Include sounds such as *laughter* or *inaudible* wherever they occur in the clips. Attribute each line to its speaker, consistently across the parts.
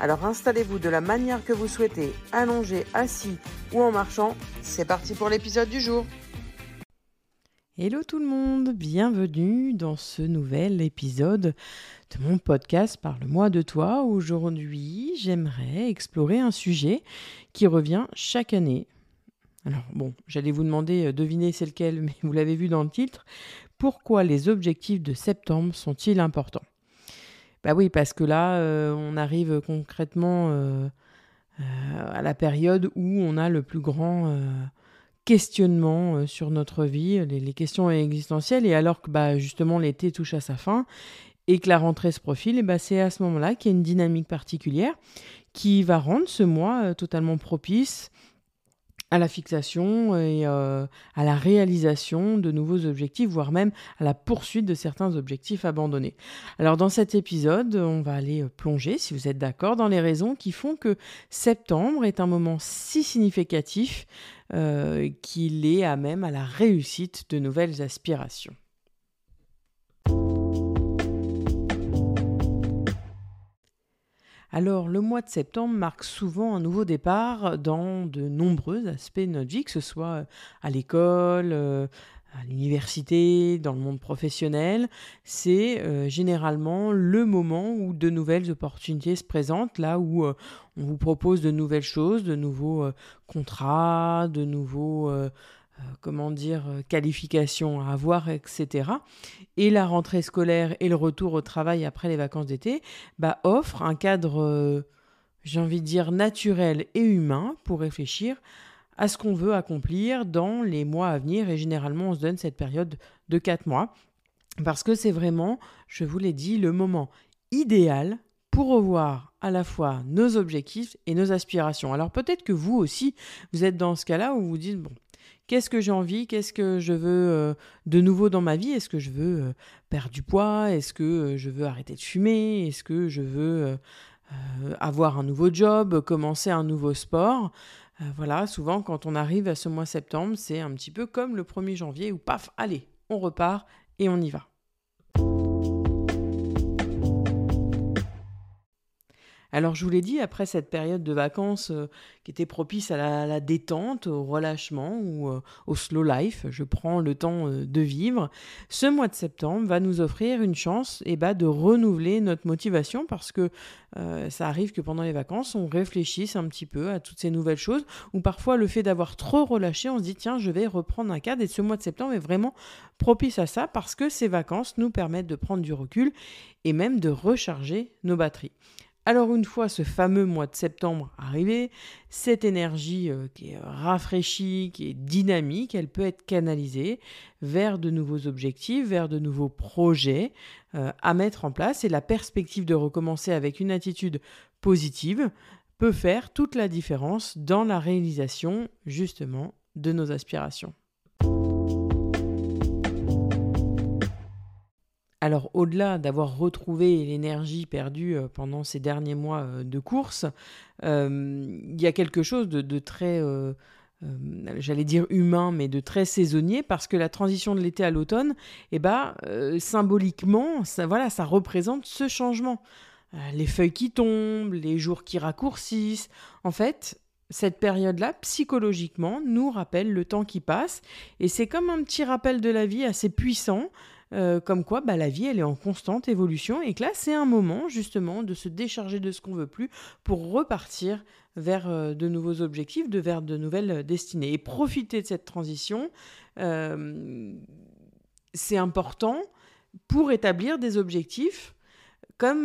Speaker 1: Alors installez-vous de la manière que vous souhaitez, allongé, assis ou en marchant. C'est parti pour l'épisode du jour.
Speaker 2: Hello tout le monde, bienvenue dans ce nouvel épisode de mon podcast Parle-moi de toi. Aujourd'hui, j'aimerais explorer un sujet qui revient chaque année. Alors bon, j'allais vous demander, euh, deviner c'est lequel, *laughs* mais vous l'avez vu dans le titre. Pourquoi les objectifs de septembre sont-ils importants? Bah oui, parce que là, euh, on arrive concrètement euh, euh, à la période où on a le plus grand questionnement sur notre vie, les, questions existentielles, et alors que bah, justement l'été touche à sa fin et que la rentrée se profile, et bah, c'est à ce moment-là qu'il y a une dynamique particulière qui va rendre ce mois totalement propice à la fixation et euh, à la réalisation de nouveaux objectifs, voire même à la poursuite de certains objectifs abandonnés. Alors dans cet épisode, on va aller euh, plonger, si vous êtes d'accord, dans les raisons qui font que septembre est un moment si significatif euh, qu'il est à même à la réussite de nouvelles aspirations. Alors, le mois de septembre marque souvent un nouveau départ dans de nombreux aspects de notre vie, que ce soit à l'école, euh, à l'université, dans le monde professionnel. C'est euh, généralement le moment où de nouvelles opportunités se présentent, là où euh, on vous propose de nouvelles choses, de nouveaux contrats, de nouveaux euh, comment dire, euh, qualifications à avoir, etc. Et la rentrée scolaire et le retour au travail après les vacances d'été bah, offrent un cadre, euh, j'ai envie de dire, naturel et humain pour réfléchir à ce qu'on veut accomplir dans les mois à venir. Et généralement, on se donne cette période de 4 mois parce que c'est vraiment, je vous l'ai dit, le moment idéal pour revoir à la fois nos objectifs et nos aspirations. Alors peut-être que vous aussi, vous êtes dans ce cas-là où vous dites, bon, Qu'est-ce que j'ai envie? Qu'est-ce que je veux euh, de nouveau dans ma vie? Est-ce que je veux euh, perdre du poids? Est-ce que euh, je veux arrêter de fumer? Est-ce que je veux avoir un nouveau job Commencer un nouveau sport? Voilà, souvent quand on arrive à ce mois septembre, c'est un petit peu comme le 1er janvier où paf, allez, on repart et on y va. Alors je vous l'ai dit, après cette période de vacances euh, qui était propice à la, détente, au relâchement ou euh, au slow life, je prends le temps euh, de vivre, ce mois de septembre va nous offrir une chance eh ben, de renouveler notre motivation parce que ça arrive que pendant les vacances, on réfléchisse un petit peu à toutes ces nouvelles choses ou parfois le fait d'avoir trop relâché, on se dit tiens, je vais reprendre un cadre et ce mois de septembre est vraiment propice à ça parce que ces vacances nous permettent de prendre du recul et même de recharger nos batteries. Alors une fois ce fameux mois de septembre arrivé, cette énergie euh, qui est rafraîchie, qui est dynamique, elle peut être canalisée vers de nouveaux objectifs, vers de nouveaux projets euh, à mettre en place et la perspective de recommencer avec une attitude positive peut faire toute la différence dans la réalisation justement de nos aspirations. Alors au-delà d'avoir retrouvé l'énergie perdue euh, pendant ces derniers mois euh, de course, euh, il y a quelque chose de, très, j'allais dire humain, mais de très saisonnier, parce que la transition de l'été à l'automne, eh ben, symboliquement, voilà, ça représente ce changement. les feuilles qui tombent, les jours qui raccourcissent. En fait, cette période-là, psychologiquement, nous rappelle le temps qui passe, et c'est comme un petit rappel de la vie assez puissant euh, comme quoi bah, la vie elle est en constante évolution et que là c'est un moment justement de se décharger de ce qu'on veut plus pour repartir vers euh, de nouveaux objectifs, de vers de nouvelles destinées et profiter de cette transition. Euh, c'est important pour établir des objectifs comme,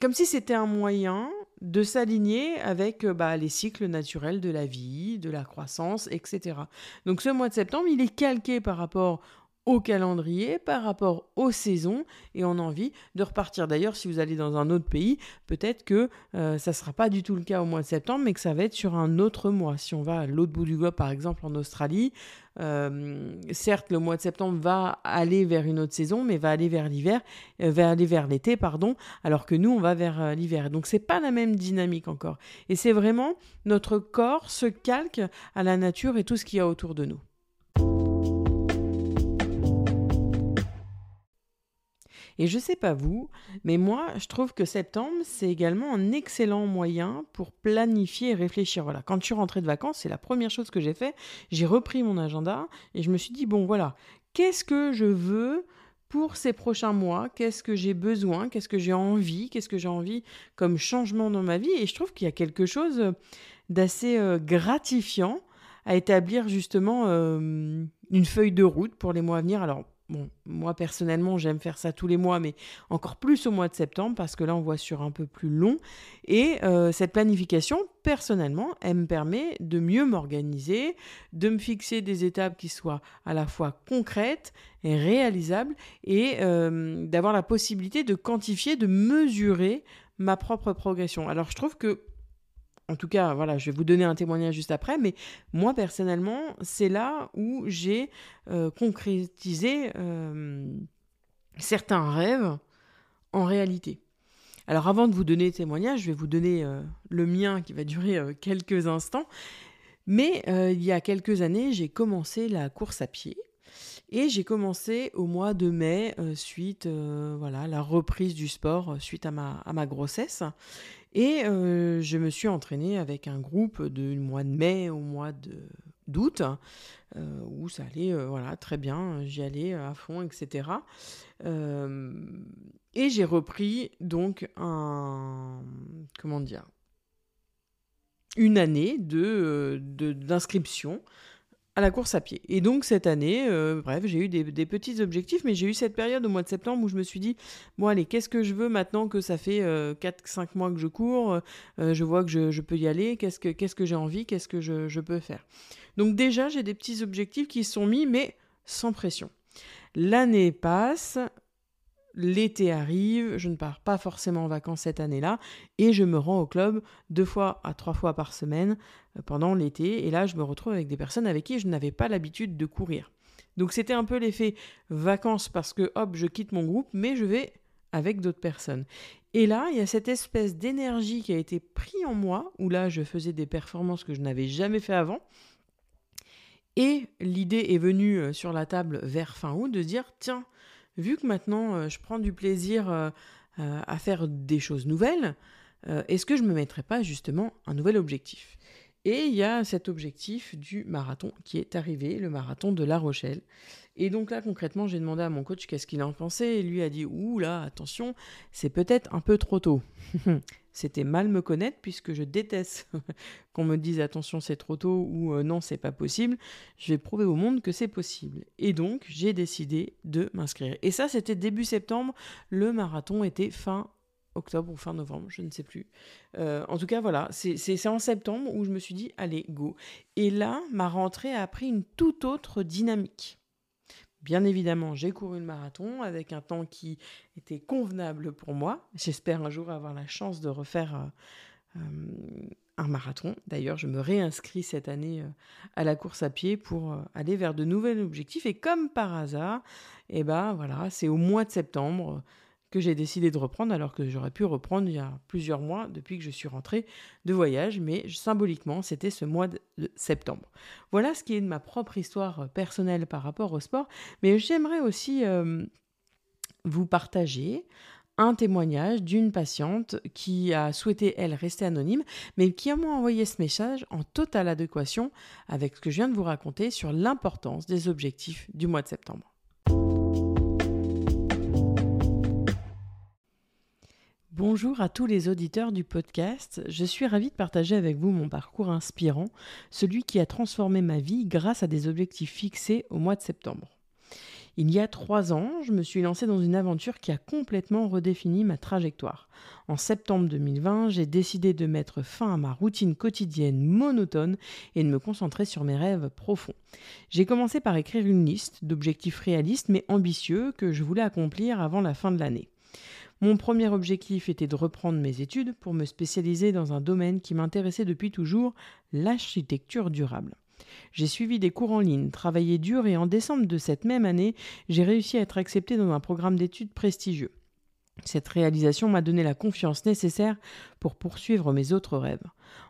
Speaker 2: comme si c'était un moyen de s'aligner avec bah, les cycles naturels de la vie, de la croissance, etc. Donc ce mois de septembre, il est calqué par rapport au calendrier, par rapport aux saisons, et on a envie de repartir. D'ailleurs, si vous allez dans un autre pays, peut-être que euh, ça ne sera pas du tout le cas au mois de septembre, mais que ça va être sur un autre mois. Si on va à l'autre bout du globe, par exemple en Australie, euh, certes, le mois de septembre va aller vers une autre saison, mais va aller vers l'hiver, euh, va aller vers l'été, pardon, alors que nous, on va vers l'hiver. Donc, c'est pas la même dynamique encore. Et c'est vraiment notre corps se calque à la nature et tout ce qu'il y a autour de nous. Et je sais pas vous, mais moi, je trouve que septembre, c'est également un excellent moyen pour planifier et réfléchir. Voilà, quand je suis rentrée de vacances, c'est la première chose que j'ai fait. J'ai repris mon agenda et je me suis dit, bon, voilà, qu'est-ce que je veux pour ces prochains mois, qu'est-ce que j'ai besoin, qu'est-ce que j'ai envie, qu'est-ce que j'ai envie comme changement dans ma vie? Et je trouve qu'il y a quelque chose d'assez euh, gratifiant à établir justement euh, une feuille de route pour les mois à venir. Alors Moi personnellement, j'aime faire ça tous les mois, mais encore plus au mois de septembre, parce que là, on voit sur un peu plus long. Et euh, cette planification, personnellement, elle me permet de mieux m'organiser, de me fixer des étapes qui soient à la fois concrètes et réalisables, et euh, d'avoir la possibilité de quantifier, de mesurer ma propre progression. Alors, je trouve que en tout cas, voilà, je vais vous donner un témoignage juste après, mais moi personnellement, c'est là où j'ai euh, concrétisé euh, certains rêves en réalité. Alors avant de vous donner le témoignage, je vais vous donner euh, le mien qui va durer quelques instants. Mais il y a quelques années, j'ai commencé la course à pied. Et j'ai commencé au mois de mai, suite voilà, la reprise du sport suite à ma, à ma grossesse. Et euh, je me suis entraînée avec un groupe du mois de mai au mois d'août, euh, où ça allait euh, voilà, très bien, j'y allais à fond, etc. et j'ai repris donc un. Comment dire Une année de, d'inscription à la course à pied. Et donc cette année, euh, bref, j'ai eu des, petits objectifs, mais j'ai eu cette période au mois de septembre où je me suis dit, bon allez, qu'est-ce que je veux maintenant que ça fait 4-5 euh, mois que je cours, euh, je vois que je, peux y aller, qu'est-ce que, j'ai envie, qu'est-ce que je, peux faire. Donc déjà, j'ai des petits objectifs qui sont mis, mais sans pression. L'année passe, l'été arrive, je ne pars pas forcément en vacances cette année-là, et je me rends au club deux fois à trois fois par semaine euh, pendant l'été, et là je me retrouve avec des personnes avec qui je n'avais pas l'habitude de courir. Donc c'était un peu l'effet vacances parce que hop, je quitte mon groupe, mais je vais avec d'autres personnes. Et là, il y a cette espèce d'énergie qui a été prise en moi, où là je faisais des performances que je n'avais jamais fait avant. Et l'idée est venue euh, sur la table vers fin août de dire tiens, vu que maintenant euh, je prends du plaisir euh, euh, à faire des choses nouvelles, est-ce que je ne me mettrais pas justement un nouvel objectif? Et il y a cet objectif du marathon qui est arrivé, le marathon de La Rochelle. Et donc là, concrètement, j'ai demandé à mon coach qu'est-ce qu'il en pensait. Et lui a dit Ouh là, attention, c'est peut-être un peu trop tôt. *laughs* C'était mal me connaître puisque je déteste *laughs* qu'on me dise attention, c'est trop tôt ou euh, non, c'est pas possible. Je vais prouver au monde que c'est possible. Et donc, j'ai décidé de m'inscrire. Et ça, c'était début septembre. Le marathon était fin octobre ou fin novembre, je ne sais plus. Euh, en tout cas, voilà, c'est en septembre où je me suis dit, allez, go. Et là, ma rentrée a pris une toute autre dynamique. Bien évidemment, j'ai couru le marathon avec un temps qui était convenable pour moi. J'espère un jour avoir la chance de refaire euh, euh, un marathon. D'ailleurs, je me réinscris cette année à la course à pied pour aller vers de nouveaux objectifs. Et comme par hasard, eh ben voilà, c'est au mois de septembre que j'ai décidé de reprendre alors que j'aurais pu reprendre il y a plusieurs mois depuis que je suis rentrée de voyage, mais symboliquement c'était ce mois de septembre. Voilà ce qui est de ma propre histoire euh, personnelle par rapport au sport, mais j'aimerais aussi euh, vous partager un témoignage d'une patiente qui a souhaité, elle, rester anonyme, mais qui m'a envoyé ce message en totale adéquation avec ce que je viens de vous raconter sur l'importance des objectifs du mois de septembre. Bonjour à tous les auditeurs du podcast. Je suis ravie de partager avec vous mon parcours inspirant, celui qui a transformé ma vie grâce à des objectifs fixés au mois de septembre. Il y a trois ans, je me suis lancée dans une aventure qui a complètement redéfini ma trajectoire. En septembre 2020, j'ai décidé de mettre fin à ma routine quotidienne monotone et de me concentrer sur mes rêves profonds. J'ai commencé par écrire une liste d'objectifs réalistes mais ambitieux que je voulais accomplir avant la fin de l'année. Mon premier objectif était de reprendre mes études pour me spécialiser dans un domaine qui m'intéressait depuis toujours, l'architecture durable. J'ai suivi des cours en ligne, travaillé dur et en décembre de cette même année, j'ai réussi à être accepté dans un programme d'études prestigieux. Cette réalisation m'a donné la confiance nécessaire pour poursuivre mes autres rêves.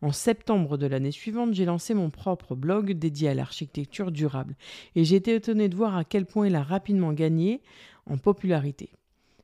Speaker 2: En septembre de l'année suivante, j'ai lancé mon propre blog dédié à l'architecture durable et j'ai été étonné de voir à quel point il a rapidement gagné en popularité.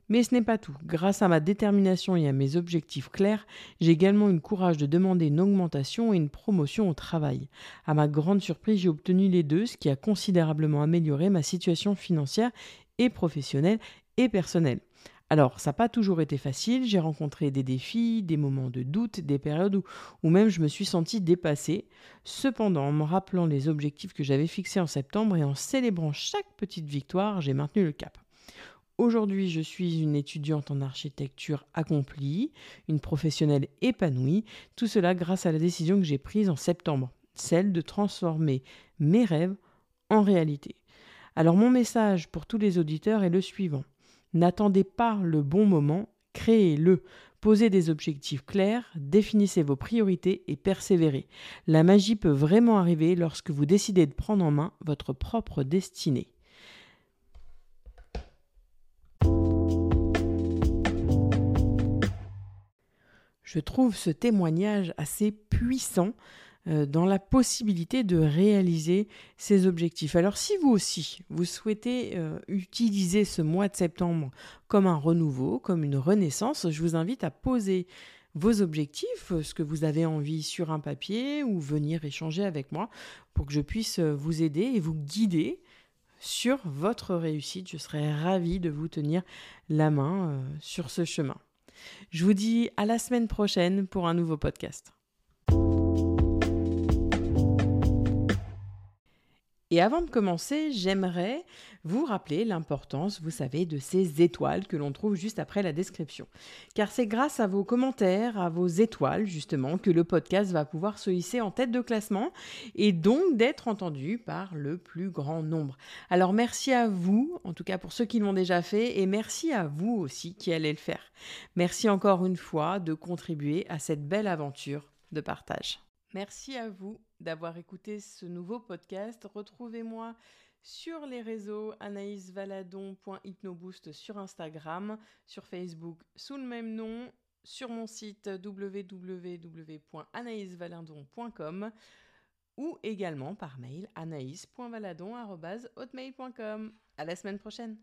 Speaker 2: Mais ce n'est pas tout. Grâce à ma détermination et à mes objectifs clairs, j'ai également eu le courage de demander une augmentation et une promotion au travail. À ma grande surprise, j'ai obtenu les deux, ce qui a considérablement amélioré ma situation financière et professionnelle et personnelle. Alors, ça n'a pas toujours été facile, j'ai rencontré des défis, des moments de doute, des périodes où, où même je me suis sentie dépassée. Cependant, en me rappelant les objectifs que j'avais fixés en septembre et en célébrant chaque petite victoire, j'ai maintenu le cap. Aujourd'hui, je suis une étudiante en architecture accomplie, une professionnelle épanouie, tout cela grâce à la décision que j'ai prise en septembre, celle de transformer mes rêves en réalité. Alors mon message pour tous les auditeurs est le suivant. N'attendez pas le bon moment, créez-le. Posez des objectifs clairs, définissez vos priorités et persévérez. La magie peut vraiment arriver lorsque vous décidez de prendre en main votre propre destinée. Je trouve ce témoignage assez puissant euh, dans la possibilité de réaliser ces objectifs. Alors si vous aussi, vous souhaitez euh, utiliser ce mois de septembre comme un renouveau, comme une renaissance, je vous invite à poser vos objectifs, euh, ce que vous avez envie sur un papier ou venir échanger avec moi pour que je puisse vous aider et vous guider sur votre réussite. Je serai ravie de vous tenir la main sur ce chemin. Je vous dis à la semaine prochaine pour un nouveau podcast. Et avant de commencer, j'aimerais vous rappeler l'importance, vous savez, de ces étoiles que l'on trouve juste après la description. Car c'est grâce à vos commentaires, à vos étoiles, justement, que le podcast va pouvoir se hisser en tête de classement et donc d'être entendu par le plus grand nombre. Alors merci à vous, en tout cas pour ceux qui l'ont déjà fait, et merci à vous aussi qui allez le faire. Merci encore une fois de contribuer à cette belle aventure de partage. Merci à vous d'avoir écouté ce nouveau podcast. Retrouvez-moi sur les réseaux anaïsvaladon.hypnoboost sur Instagram, sur Facebook sous le même nom, sur mon site www.anaïsvaladon.com ou également par mail anaïs.valadon.hotmail.com. À la semaine prochaine!